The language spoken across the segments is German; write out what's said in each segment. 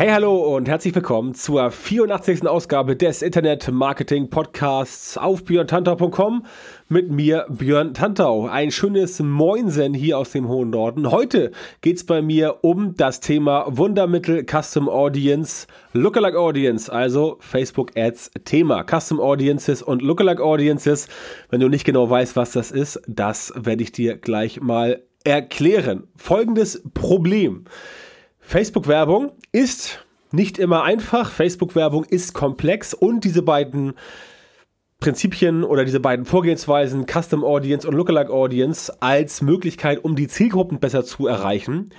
Hey, hallo und herzlich willkommen zur 84. Ausgabe des Internet Marketing Podcasts auf björntantau.com mit mir, Björn Tantau. Ein schönes Moinsen hier aus dem hohen Norden. Heute geht es bei mir um das Thema Wundermittel Custom Audience, Lookalike Audience, also Facebook Ads Thema. Custom Audiences und Lookalike Audiences. Wenn du nicht genau weißt, was das ist, das werde ich dir gleich mal erklären. Folgendes Problem. Facebook-Werbung ist nicht immer einfach. Facebook-Werbung ist komplex und diese beiden Prinzipien oder diese beiden Vorgehensweisen, Custom Audience und Lookalike Audience, als Möglichkeit, um die Zielgruppen besser zu erreichen,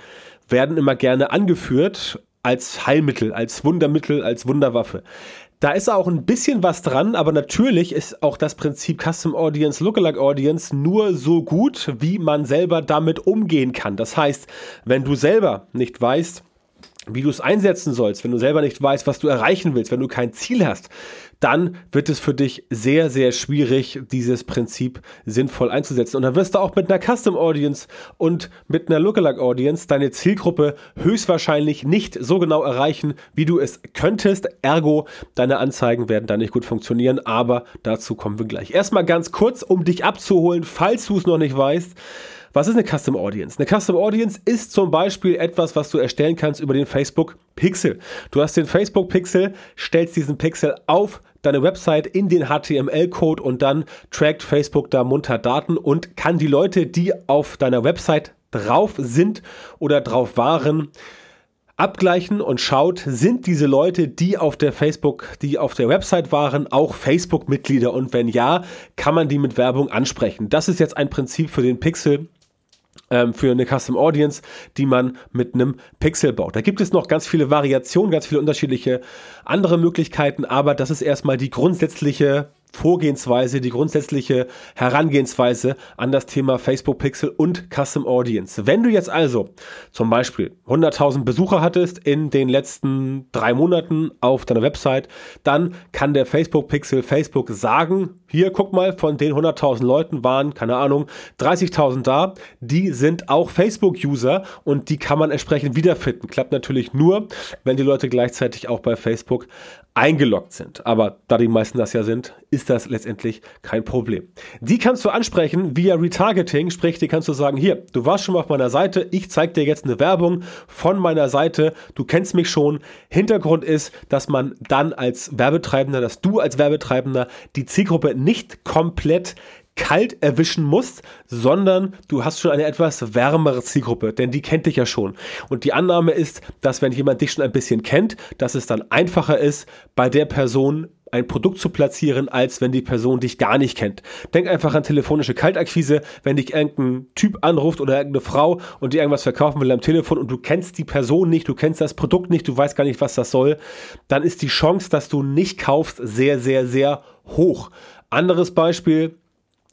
werden immer gerne angeführt als Heilmittel, als Wundermittel, als Wunderwaffe. Da ist auch ein bisschen was dran, aber natürlich ist auch das Prinzip Custom Audience, Lookalike Audience nur so gut, wie man selber damit umgehen kann. Das heißt, wenn du selber nicht weißt, wie du es einsetzen sollst, wenn du selber nicht weißt, was du erreichen willst, wenn du kein Ziel hast, dann wird es für dich sehr, sehr schwierig, dieses Prinzip sinnvoll einzusetzen. Und dann wirst du auch mit einer Custom Audience und mit einer Lookalike Audience deine Zielgruppe höchstwahrscheinlich nicht so genau erreichen, wie du es könntest. Ergo, deine Anzeigen werden da nicht gut funktionieren, aber dazu kommen wir gleich. Erstmal ganz kurz, um dich abzuholen, falls du es noch nicht weißt. Was ist eine Custom Audience? Eine Custom Audience ist zum Beispiel etwas, was du erstellen kannst über den Facebook Pixel. Du hast den Facebook Pixel, stellst diesen Pixel auf deine Website in den HTML-Code und dann trackt Facebook da munter Daten und kann die Leute, die auf deiner Website drauf sind oder drauf waren, abgleichen und schaut, sind diese Leute, die auf der Facebook, die auf der Website waren, auch Facebook-Mitglieder und wenn ja, kann man die mit Werbung ansprechen. Das ist jetzt ein Prinzip für den Pixel, ähm, für eine Custom Audience, die man mit einem Pixel baut. Da gibt es noch ganz viele Variationen, ganz viele unterschiedliche andere Möglichkeiten, aber das ist erstmal die grundsätzliche Vorgehensweise, die grundsätzliche Herangehensweise an das Thema Facebook Pixel und Custom Audience. Wenn du jetzt also zum Beispiel 100.000 Besucher hattest in den letzten drei Monaten auf deiner Website, dann kann der Facebook Pixel Facebook sagen, hier guck mal, von den 100.000 Leuten waren, keine Ahnung, 30.000 da, die sind auch Facebook-User und die kann man entsprechend wiederfinden. Klappt natürlich nur, wenn die Leute gleichzeitig auch bei Facebook eingeloggt sind. Aber da die meisten das ja sind, ist das letztendlich kein Problem. Die kannst du ansprechen via Retargeting, sprich, die kannst du sagen, hier, du warst schon mal auf meiner Seite, ich zeige dir jetzt eine Werbung von meiner Seite, du kennst mich schon. Hintergrund ist, dass man dann als Werbetreibender, dass du als Werbetreibender die Zielgruppe nicht komplett kalt erwischen musst, sondern du hast schon eine etwas wärmere Zielgruppe, denn die kennt dich ja schon. Und die Annahme ist, dass wenn jemand dich schon ein bisschen kennt, dass es dann einfacher ist, bei der Person ein Produkt zu platzieren, als wenn die Person dich gar nicht kennt. Denk einfach an telefonische Kaltakquise, wenn dich irgendein Typ anruft oder irgendeine Frau und dir irgendwas verkaufen will am Telefon und du kennst die Person nicht, du kennst das Produkt nicht, du weißt gar nicht, was das soll, dann ist die Chance, dass du nicht kaufst, sehr, sehr, sehr hoch. Anderes Beispiel,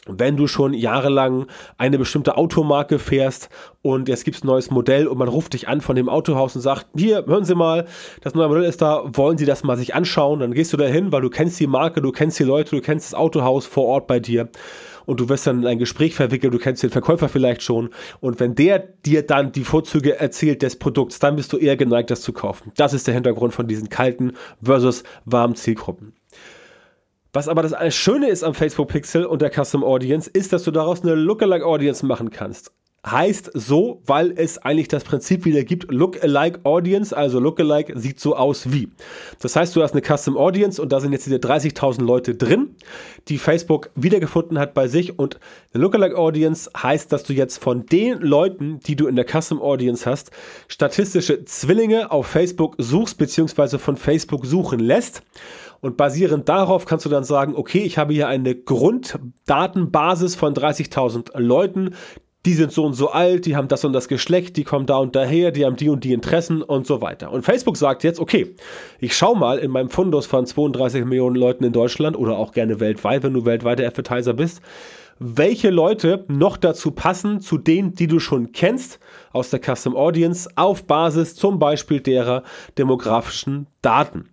wenn du schon jahrelang eine bestimmte Automarke fährst und jetzt gibt es ein neues Modell und man ruft dich an von dem Autohaus und sagt, hier, hören Sie mal, das neue Modell ist da, wollen Sie das mal sich anschauen? Dann gehst du da hin, weil du kennst die Marke, du kennst die Leute, du kennst das Autohaus vor Ort bei dir und du wirst dann in ein Gespräch verwickelt, du kennst den Verkäufer vielleicht schon und wenn der dir dann die Vorzüge erzählt des Produkts, dann bist du eher geneigt, das zu kaufen. Das ist der Hintergrund von diesen kalten versus warmen Zielgruppen. Was aber das Schöne ist am Facebook Pixel und der Custom Audience, ist, dass du daraus eine Lookalike Audience machen kannst. Heißt so, weil es eigentlich das Prinzip wieder gibt, Lookalike Audience, also Lookalike sieht so aus wie. Das heißt, du hast eine Custom Audience und da sind jetzt diese 30.000 Leute drin, die Facebook wiedergefunden hat bei sich und eine Lookalike Audience heißt, dass du jetzt von den Leuten, die du in der Custom Audience hast, statistische Zwillinge auf Facebook suchst, beziehungsweise von Facebook suchen lässt und basierend darauf kannst du dann sagen, okay, ich habe hier eine Grunddatenbasis von 30.000 Leuten, die sind so und so alt, die haben das und das Geschlecht, die kommen da und daher, die haben die und die Interessen und so weiter. Und Facebook sagt jetzt, okay, ich schau mal in meinem Fundus von 32 Millionen Leuten in Deutschland oder auch gerne weltweit, wenn du weltweiter Advertiser bist, welche Leute noch dazu passen, zu denen, die du schon kennst aus der Custom Audience, auf Basis zum Beispiel derer demografischen Daten.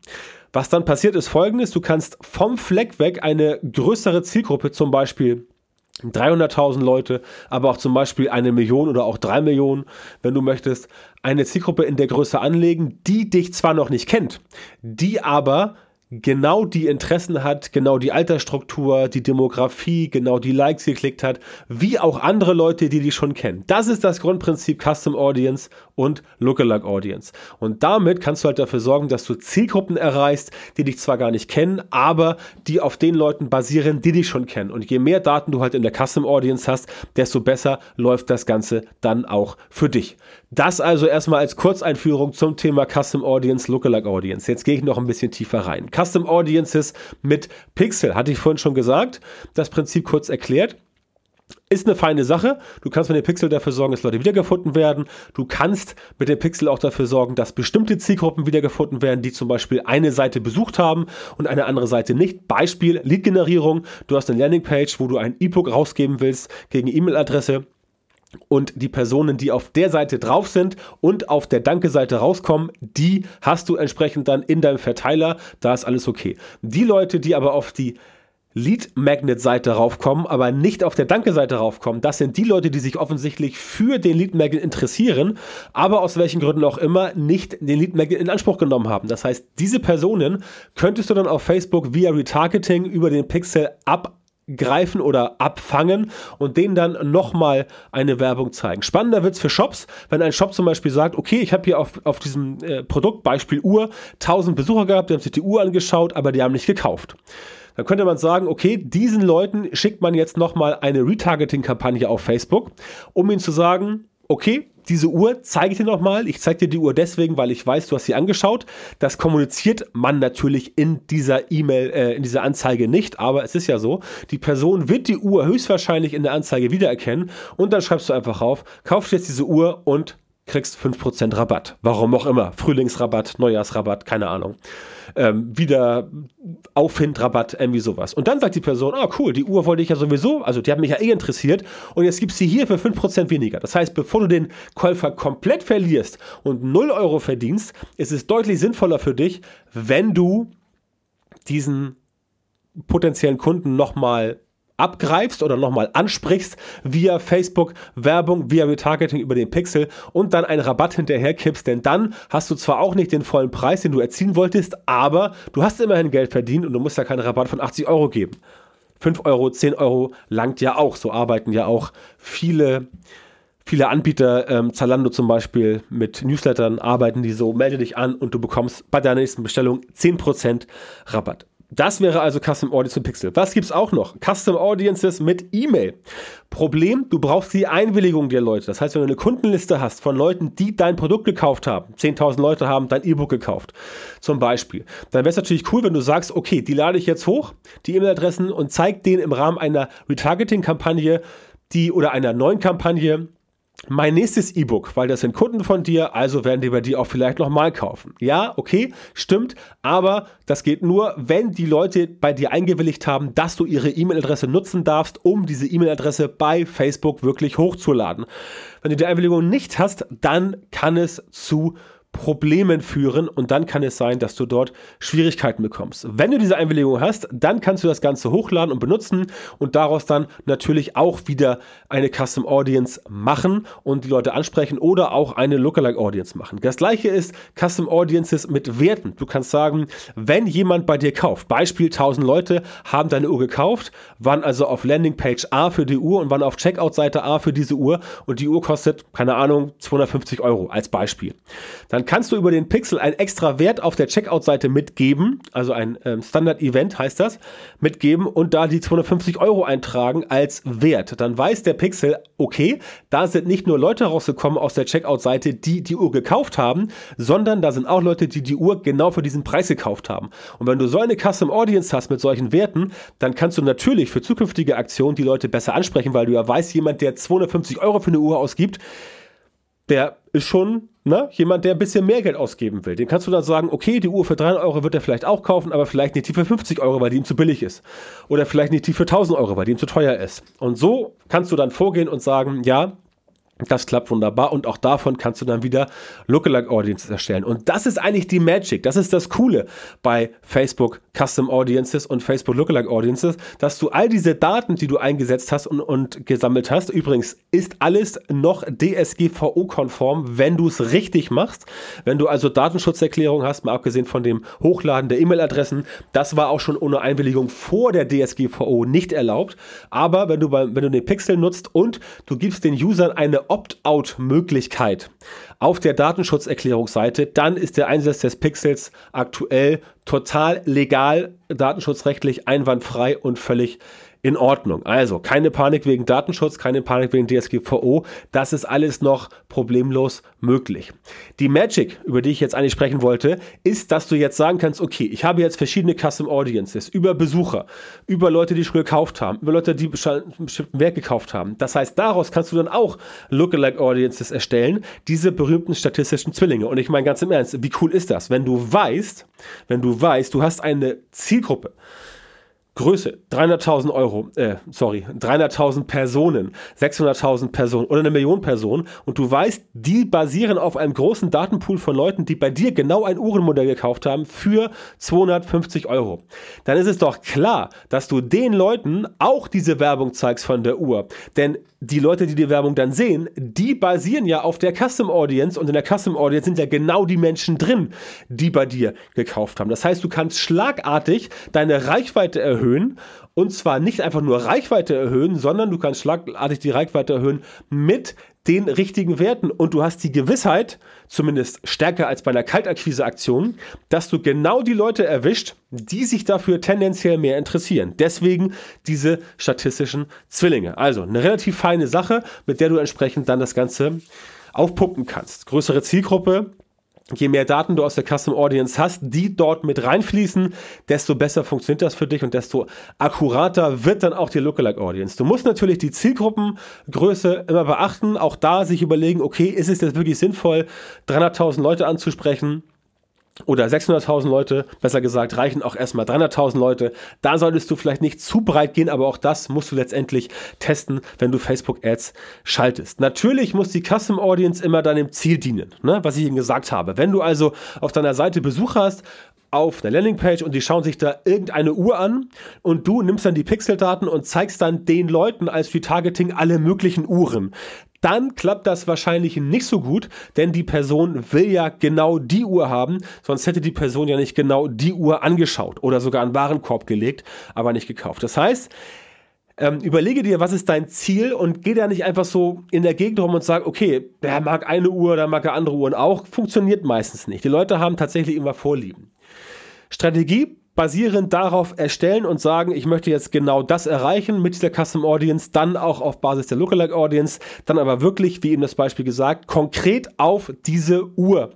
Was dann passiert ist folgendes, du kannst vom Fleck weg eine größere Zielgruppe, zum Beispiel 300.000 Leute, aber auch zum Beispiel eine Million oder auch drei Millionen, wenn du möchtest, eine Zielgruppe in der Größe anlegen, die dich zwar noch nicht kennt, die aber genau die Interessen hat, genau die Altersstruktur, die Demografie, genau die Likes geklickt hat, wie auch andere Leute, die die schon kennen. Das ist das Grundprinzip Custom Audience und Lookalike Audience. Und damit kannst du halt dafür sorgen, dass du Zielgruppen erreichst, die dich zwar gar nicht kennen, aber die auf den Leuten basieren, die dich schon kennen. Und je mehr Daten du halt in der Custom Audience hast, desto besser läuft das Ganze dann auch für dich. Das also erstmal als Kurzeinführung zum Thema Custom Audience, Lookalike Audience. Jetzt gehe ich noch ein bisschen tiefer rein. Custom Audiences mit Pixel, hatte ich vorhin schon gesagt, das Prinzip kurz erklärt. Ist eine feine Sache. Du kannst mit dem Pixel dafür sorgen, dass Leute wiedergefunden werden. Du kannst mit dem Pixel auch dafür sorgen, dass bestimmte Zielgruppen wiedergefunden werden, die zum Beispiel eine Seite besucht haben und eine andere Seite nicht. Beispiel Lead-Generierung. Du hast eine Landingpage, wo du ein E-Book rausgeben willst gegen E-Mail-Adresse und die Personen, die auf der Seite drauf sind und auf der Danke-Seite rauskommen, die hast du entsprechend dann in deinem Verteiler. Da ist alles okay. Die Leute, die aber auf die Lead-Magnet-Seite raufkommen, aber nicht auf der Danke-Seite raufkommen. Das sind die Leute, die sich offensichtlich für den Lead-Magnet interessieren, aber aus welchen Gründen auch immer nicht den Lead-Magnet in Anspruch genommen haben. Das heißt, diese Personen könntest du dann auf Facebook via Retargeting über den Pixel ab greifen oder abfangen und denen dann nochmal eine Werbung zeigen. Spannender wird es für Shops, wenn ein Shop zum Beispiel sagt, okay, ich habe hier auf, auf diesem äh, Produktbeispiel Uhr 1000 Besucher gehabt, die haben sich die Uhr angeschaut, aber die haben nicht gekauft. Dann könnte man sagen, okay, diesen Leuten schickt man jetzt nochmal eine Retargeting-Kampagne auf Facebook, um ihnen zu sagen, okay, diese Uhr zeige ich dir nochmal. Ich zeige dir die Uhr deswegen, weil ich weiß, du hast sie angeschaut. Das kommuniziert man natürlich in dieser E-Mail, äh, in dieser Anzeige nicht, aber es ist ja so, die Person wird die Uhr höchstwahrscheinlich in der Anzeige wiedererkennen und dann schreibst du einfach auf, kaufst jetzt diese Uhr und kriegst 5% Rabatt. Warum auch immer. Frühlingsrabatt, Neujahrsrabatt, keine Ahnung. Ähm, wieder Auffindrabatt, irgendwie sowas. Und dann sagt die Person, ah cool, die Uhr wollte ich ja sowieso, also die hat mich ja eh interessiert und jetzt gibst sie hier für 5% weniger. Das heißt, bevor du den Käufer komplett verlierst und 0 Euro verdienst, ist es deutlich sinnvoller für dich, wenn du diesen potenziellen Kunden nochmal abgreifst oder nochmal ansprichst via Facebook Werbung, via Retargeting über den Pixel und dann einen Rabatt hinterher kippst, denn dann hast du zwar auch nicht den vollen Preis, den du erzielen wolltest, aber du hast immerhin Geld verdient und du musst ja keinen Rabatt von 80 Euro geben. 5 Euro, 10 Euro langt ja auch. So arbeiten ja auch viele, viele Anbieter. Ähm, Zalando zum Beispiel mit Newslettern arbeiten die so. Melde dich an und du bekommst bei deiner nächsten Bestellung 10% Rabatt. Das wäre also Custom Audience und Pixel. Was gibt es auch noch? Custom Audiences mit E-Mail. Problem, du brauchst die Einwilligung der Leute. Das heißt, wenn du eine Kundenliste hast von Leuten, die dein Produkt gekauft haben, 10.000 Leute haben dein E-Book gekauft, zum Beispiel, dann wäre es natürlich cool, wenn du sagst, okay, die lade ich jetzt hoch, die E-Mail-Adressen und zeig denen im Rahmen einer Retargeting-Kampagne die oder einer neuen Kampagne mein nächstes E-Book, weil das sind Kunden von dir, also werden die bei dir auch vielleicht nochmal kaufen. Ja, okay, stimmt, aber das geht nur, wenn die Leute bei dir eingewilligt haben, dass du ihre E-Mail-Adresse nutzen darfst, um diese E-Mail-Adresse bei Facebook wirklich hochzuladen. Wenn du die Einwilligung nicht hast, dann kann es zu Problemen führen und dann kann es sein, dass du dort Schwierigkeiten bekommst. Wenn du diese Einwilligung hast, dann kannst du das Ganze hochladen und benutzen und daraus dann natürlich auch wieder eine Custom Audience machen und die Leute ansprechen oder auch eine Lookalike Audience machen. Das gleiche ist Custom Audiences mit Werten. Du kannst sagen, wenn jemand bei dir kauft, Beispiel 1000 Leute haben deine Uhr gekauft, waren also auf Landingpage A für die Uhr und waren auf Checkout-Seite A für diese Uhr und die Uhr kostet, keine Ahnung, 250 Euro als Beispiel. Dann kannst du über den Pixel einen extra Wert auf der Checkout-Seite mitgeben, also ein ähm, Standard-Event heißt das, mitgeben und da die 250 Euro eintragen als Wert. Dann weiß der Pixel, okay, da sind nicht nur Leute rausgekommen aus der Checkout-Seite, die die Uhr gekauft haben, sondern da sind auch Leute, die die Uhr genau für diesen Preis gekauft haben. Und wenn du so eine Custom Audience hast mit solchen Werten, dann kannst du natürlich für zukünftige Aktionen die Leute besser ansprechen, weil du ja weißt, jemand, der 250 Euro für eine Uhr ausgibt, der ist schon ne, jemand, der ein bisschen mehr Geld ausgeben will. Den kannst du dann sagen, okay, die Uhr für 300 Euro wird er vielleicht auch kaufen, aber vielleicht nicht die für 50 Euro, weil die ihm zu billig ist. Oder vielleicht nicht die für 1000 Euro, weil die ihm zu teuer ist. Und so kannst du dann vorgehen und sagen, ja, das klappt wunderbar und auch davon kannst du dann wieder Lookalike Audiences erstellen. Und das ist eigentlich die Magic. Das ist das Coole bei Facebook Custom Audiences und Facebook Lookalike Audiences, dass du all diese Daten, die du eingesetzt hast und, und gesammelt hast, übrigens ist alles noch DSGVO-konform, wenn du es richtig machst. Wenn du also Datenschutzerklärung hast, mal abgesehen von dem Hochladen der E-Mail-Adressen, das war auch schon ohne Einwilligung vor der DSGVO nicht erlaubt. Aber wenn du, bei, wenn du den Pixel nutzt und du gibst den Usern eine Opt-out-Möglichkeit auf der Datenschutzerklärungsseite, dann ist der Einsatz des Pixels aktuell total legal, datenschutzrechtlich einwandfrei und völlig in Ordnung. Also keine Panik wegen Datenschutz, keine Panik wegen DSGVO. Das ist alles noch problemlos möglich. Die Magic, über die ich jetzt eigentlich sprechen wollte, ist, dass du jetzt sagen kannst, okay, ich habe jetzt verschiedene Custom Audiences über Besucher, über Leute, die schon gekauft haben, über Leute, die bestimmten Werk gekauft haben. Das heißt, daraus kannst du dann auch Lookalike Audiences erstellen, diese berühmten statistischen Zwillinge. Und ich meine ganz im Ernst, wie cool ist das, wenn du weißt, wenn du weißt, du hast eine Zielgruppe, Größe 300.000 Euro, äh, sorry, 300.000 Personen, 600.000 Personen oder eine Million Personen und du weißt, die basieren auf einem großen Datenpool von Leuten, die bei dir genau ein Uhrenmodell gekauft haben für 250 Euro. Dann ist es doch klar, dass du den Leuten auch diese Werbung zeigst von der Uhr. Denn die Leute, die die Werbung dann sehen, die basieren ja auf der Custom Audience und in der Custom Audience sind ja genau die Menschen drin, die bei dir gekauft haben. Das heißt, du kannst schlagartig deine Reichweite erhöhen und zwar nicht einfach nur Reichweite erhöhen, sondern du kannst schlagartig die Reichweite erhöhen mit den richtigen Werten und du hast die Gewissheit, zumindest stärker als bei einer Kaltakquise-Aktion, dass du genau die Leute erwischt, die sich dafür tendenziell mehr interessieren. Deswegen diese statistischen Zwillinge. Also eine relativ feine Sache, mit der du entsprechend dann das Ganze aufpumpen kannst. Größere Zielgruppe, je mehr Daten du aus der Custom Audience hast, die dort mit reinfließen, desto besser funktioniert das für dich und desto akkurater wird dann auch die Lookalike Audience. Du musst natürlich die Zielgruppengröße immer beachten, auch da sich überlegen, okay, ist es jetzt wirklich sinnvoll, 300.000 Leute anzusprechen? Oder 600.000 Leute, besser gesagt, reichen auch erstmal 300.000 Leute. Da solltest du vielleicht nicht zu breit gehen, aber auch das musst du letztendlich testen, wenn du Facebook Ads schaltest. Natürlich muss die Custom Audience immer deinem Ziel dienen, ne? was ich eben gesagt habe. Wenn du also auf deiner Seite Besuch hast, auf einer Landingpage und die schauen sich da irgendeine Uhr an und du nimmst dann die Pixeldaten und zeigst dann den Leuten als Retargeting alle möglichen Uhren dann klappt das wahrscheinlich nicht so gut, denn die Person will ja genau die Uhr haben, sonst hätte die Person ja nicht genau die Uhr angeschaut oder sogar einen Warenkorb gelegt, aber nicht gekauft. Das heißt, ähm, überlege dir, was ist dein Ziel und geh da nicht einfach so in der Gegend rum und sag, okay, der mag eine Uhr, der mag er andere Uhren auch. Funktioniert meistens nicht. Die Leute haben tatsächlich immer Vorlieben. Strategie basierend darauf erstellen und sagen, ich möchte jetzt genau das erreichen mit dieser Custom Audience, dann auch auf Basis der Lookalike Audience, dann aber wirklich, wie eben das Beispiel gesagt, konkret auf diese Uhr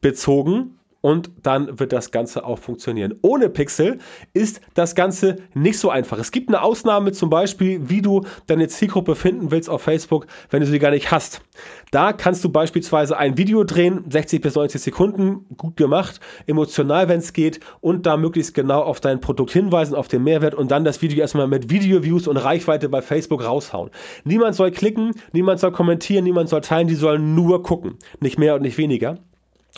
bezogen und dann wird das Ganze auch funktionieren. Ohne Pixel ist das Ganze nicht so einfach. Es gibt eine Ausnahme zum Beispiel, wie du deine Zielgruppe finden willst auf Facebook, wenn du sie gar nicht hast. Da kannst du beispielsweise ein Video drehen, 60 bis 90 Sekunden, gut gemacht, emotional, wenn es geht, und da möglichst genau auf dein Produkt hinweisen, auf den Mehrwert und dann das Video erstmal mit Video-Views und Reichweite bei Facebook raushauen. Niemand soll klicken, niemand soll kommentieren, niemand soll teilen, die sollen nur gucken. Nicht mehr und nicht weniger.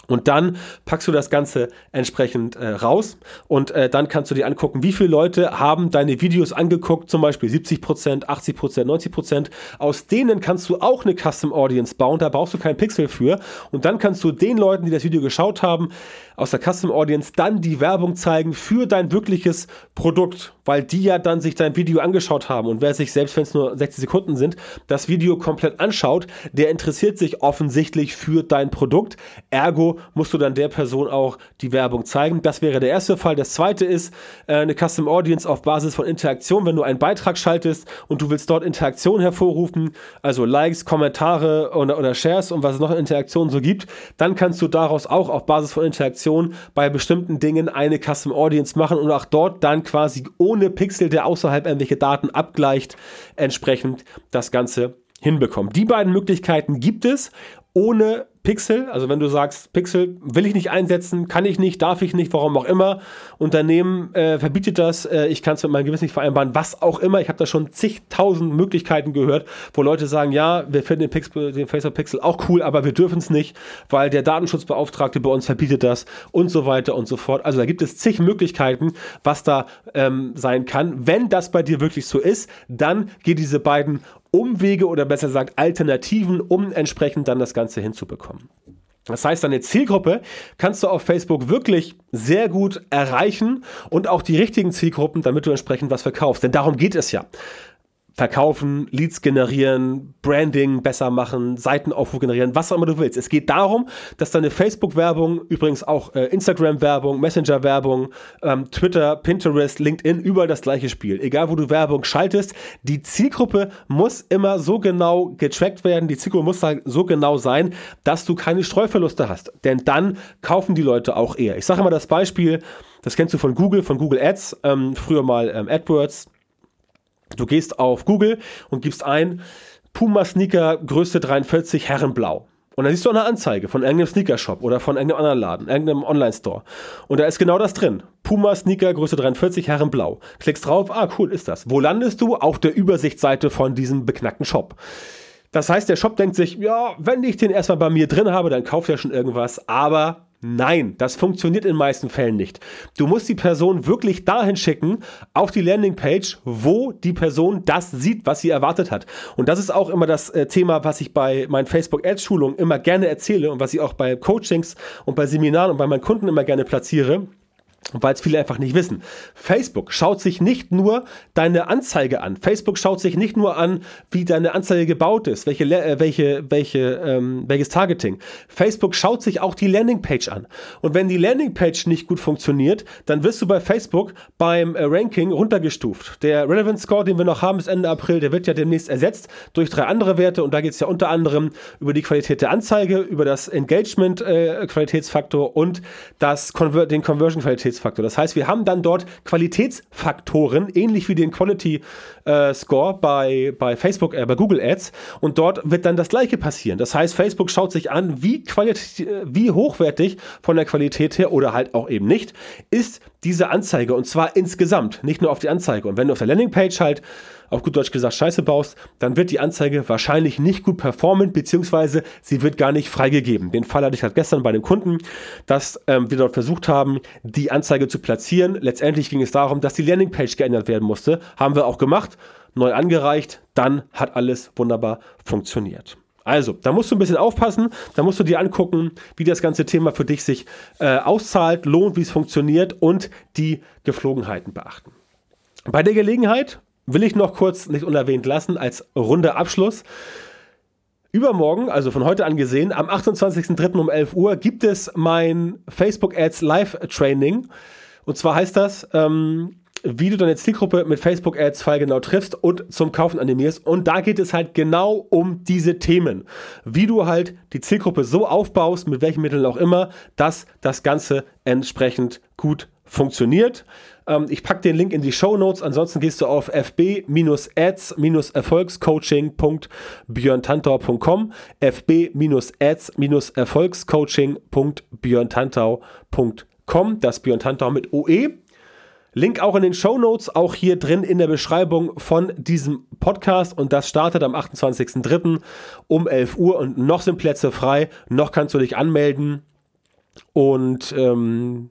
Und dann packst du das Ganze entsprechend äh, raus und äh, dann kannst du dir angucken, wie viele Leute haben deine Videos angeguckt, zum Beispiel 70%, 80%, 90%. Aus denen kannst du auch eine Custom Audience bauen, da brauchst du keinen Pixel für. Und dann kannst du den Leuten, die das Video geschaut haben, aus der Custom Audience dann die Werbung zeigen für dein wirkliches Produkt. Weil die ja dann sich dein Video angeschaut haben und wer sich, selbst wenn es nur 60 Sekunden sind, das Video komplett anschaut, der interessiert sich offensichtlich für dein Produkt. Ergo musst du dann der Person auch die Werbung zeigen. Das wäre der erste Fall. Das zweite ist äh, eine Custom Audience auf Basis von Interaktion. Wenn du einen Beitrag schaltest und du willst dort Interaktion hervorrufen, also Likes, Kommentare oder, oder Shares und was es noch in Interaktion so gibt, dann kannst du daraus auch auf Basis von Interaktion bei bestimmten Dingen eine Custom Audience machen und auch dort dann quasi ohne Pixel, der außerhalb irgendwelche Daten abgleicht, entsprechend das Ganze hinbekommen. Die beiden Möglichkeiten gibt es ohne Pixel, also wenn du sagst, Pixel will ich nicht einsetzen, kann ich nicht, darf ich nicht, warum auch immer, Unternehmen äh, verbietet das, äh, ich kann es mit meinem Gewissen nicht vereinbaren, was auch immer, ich habe da schon zigtausend Möglichkeiten gehört, wo Leute sagen, ja, wir finden den, Pixel, den Facebook Pixel auch cool, aber wir dürfen es nicht, weil der Datenschutzbeauftragte bei uns verbietet das und so weiter und so fort. Also da gibt es zig Möglichkeiten, was da ähm, sein kann. Wenn das bei dir wirklich so ist, dann geh diese beiden Umwege oder besser gesagt Alternativen, um entsprechend dann das Ganze hinzubekommen. Das heißt, deine Zielgruppe kannst du auf Facebook wirklich sehr gut erreichen und auch die richtigen Zielgruppen, damit du entsprechend was verkaufst. Denn darum geht es ja verkaufen, Leads generieren, Branding besser machen, Seitenaufruf generieren, was auch immer du willst. Es geht darum, dass deine Facebook-Werbung, übrigens auch äh, Instagram-Werbung, Messenger-Werbung, ähm, Twitter, Pinterest, LinkedIn, überall das gleiche Spiel. Egal, wo du Werbung schaltest, die Zielgruppe muss immer so genau getrackt werden, die Zielgruppe muss so genau sein, dass du keine Streuverluste hast. Denn dann kaufen die Leute auch eher. Ich sage immer das Beispiel, das kennst du von Google, von Google Ads, ähm, früher mal ähm, AdWords, Du gehst auf Google und gibst ein Puma Sneaker Größe 43 Herrenblau. Und dann siehst du eine Anzeige von irgendeinem Sneaker-Shop oder von irgendeinem anderen Laden, irgendeinem Online-Store. Und da ist genau das drin. Puma Sneaker Größe 43 Herrenblau. Klickst drauf, ah cool, ist das. Wo landest du? Auf der Übersichtsseite von diesem beknackten Shop. Das heißt, der Shop denkt sich, ja, wenn ich den erstmal bei mir drin habe, dann kauft er schon irgendwas. Aber Nein, das funktioniert in den meisten Fällen nicht. Du musst die Person wirklich dahin schicken, auf die Landingpage, wo die Person das sieht, was sie erwartet hat. Und das ist auch immer das äh, Thema, was ich bei meinen Facebook-Ads-Schulungen immer gerne erzähle und was ich auch bei Coachings und bei Seminaren und bei meinen Kunden immer gerne platziere weil es viele einfach nicht wissen. Facebook schaut sich nicht nur deine Anzeige an. Facebook schaut sich nicht nur an, wie deine Anzeige gebaut ist, welche, äh, welche, welche, ähm, welches Targeting. Facebook schaut sich auch die Landingpage an. Und wenn die Landingpage nicht gut funktioniert, dann wirst du bei Facebook beim äh, Ranking runtergestuft. Der Relevance Score, den wir noch haben bis Ende April, der wird ja demnächst ersetzt durch drei andere Werte. Und da geht es ja unter anderem über die Qualität der Anzeige, über das Engagement-Qualitätsfaktor äh, und das Conver den Conversion-Qualitätsfaktor. Qualitätsfaktor. Das heißt, wir haben dann dort Qualitätsfaktoren, ähnlich wie den Quality äh, Score bei, bei Facebook, äh, bei Google Ads. Und dort wird dann das Gleiche passieren. Das heißt, Facebook schaut sich an, wie, wie hochwertig von der Qualität her oder halt auch eben nicht ist diese Anzeige. Und zwar insgesamt, nicht nur auf die Anzeige. Und wenn du auf der Landingpage halt auf gut Deutsch gesagt Scheiße baust, dann wird die Anzeige wahrscheinlich nicht gut performen, beziehungsweise sie wird gar nicht freigegeben. Den Fall hatte ich halt gestern bei einem Kunden, dass ähm, wir dort versucht haben, die Anzeige zu platzieren. Letztendlich ging es darum, dass die Landingpage geändert werden musste. Haben wir auch gemacht, neu angereicht, dann hat alles wunderbar funktioniert. Also, da musst du ein bisschen aufpassen, da musst du dir angucken, wie das ganze Thema für dich sich äh, auszahlt, lohnt, wie es funktioniert und die Geflogenheiten beachten. Bei der Gelegenheit will ich noch kurz nicht unerwähnt lassen als runder Abschluss. Übermorgen, also von heute an gesehen, am 28.03. um 11 Uhr gibt es mein Facebook Ads Live Training. Und zwar heißt das, ähm, wie du deine Zielgruppe mit Facebook Ads fallgenau triffst und zum Kaufen animierst. Und da geht es halt genau um diese Themen. Wie du halt die Zielgruppe so aufbaust, mit welchen Mitteln auch immer, dass das Ganze entsprechend gut funktioniert. Ähm, ich packe den Link in die Show Notes. Ansonsten gehst du auf fb-ads-erfolgscoaching.björntantau.com fb-ads-erfolgscoaching.björntantau.com Das Björn Tantau mit OE. Link auch in den Show Notes, auch hier drin in der Beschreibung von diesem Podcast. Und das startet am 28.03. um 11 Uhr. Und noch sind Plätze frei, noch kannst du dich anmelden. Und ähm,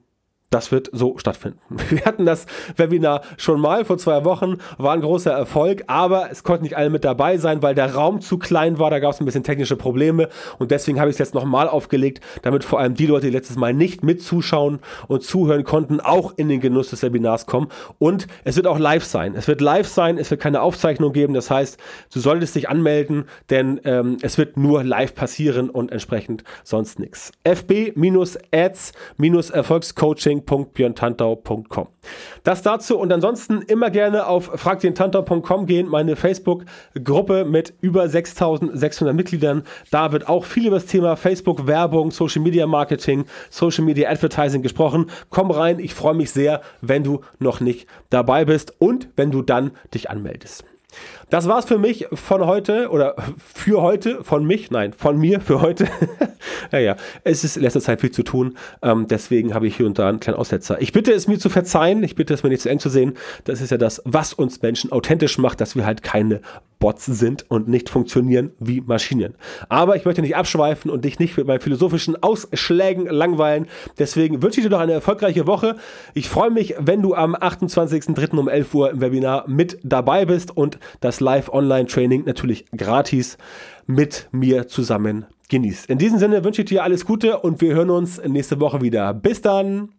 das wird so stattfinden. Wir hatten das Webinar schon mal vor zwei Wochen, war ein großer Erfolg, aber es konnten nicht alle mit dabei sein, weil der Raum zu klein war. Da gab es ein bisschen technische Probleme und deswegen habe ich es jetzt nochmal aufgelegt, damit vor allem die Leute, die letztes Mal nicht mitzuschauen und zuhören konnten, auch in den Genuss des Webinars kommen. Und es wird auch live sein. Es wird live sein, es wird keine Aufzeichnung geben. Das heißt, du solltest dich anmelden, denn ähm, es wird nur live passieren und entsprechend sonst nichts. FB-Ads-Erfolgscoaching www.björntantau.com. Das dazu und ansonsten immer gerne auf fragdentantau.com gehen, meine Facebook-Gruppe mit über 6600 Mitgliedern. Da wird auch viel über das Thema Facebook-Werbung, Social Media Marketing, Social Media Advertising gesprochen. Komm rein, ich freue mich sehr, wenn du noch nicht dabei bist und wenn du dann dich anmeldest. Das war's für mich von heute oder für heute von mich, nein, von mir für heute. naja, es ist in letzter Zeit viel zu tun, ähm, deswegen habe ich hier und da einen kleinen Aussetzer. Ich bitte es mir zu verzeihen, ich bitte es mir nicht zu eng zu sehen. Das ist ja das, was uns Menschen authentisch macht, dass wir halt keine Bots sind und nicht funktionieren wie Maschinen. Aber ich möchte nicht abschweifen und dich nicht mit meinen philosophischen Ausschlägen langweilen. Deswegen wünsche ich dir noch eine erfolgreiche Woche. Ich freue mich, wenn du am 28.03. um 11 Uhr im Webinar mit dabei bist und das Live-Online-Training natürlich gratis mit mir zusammen genießt. In diesem Sinne wünsche ich dir alles Gute und wir hören uns nächste Woche wieder. Bis dann!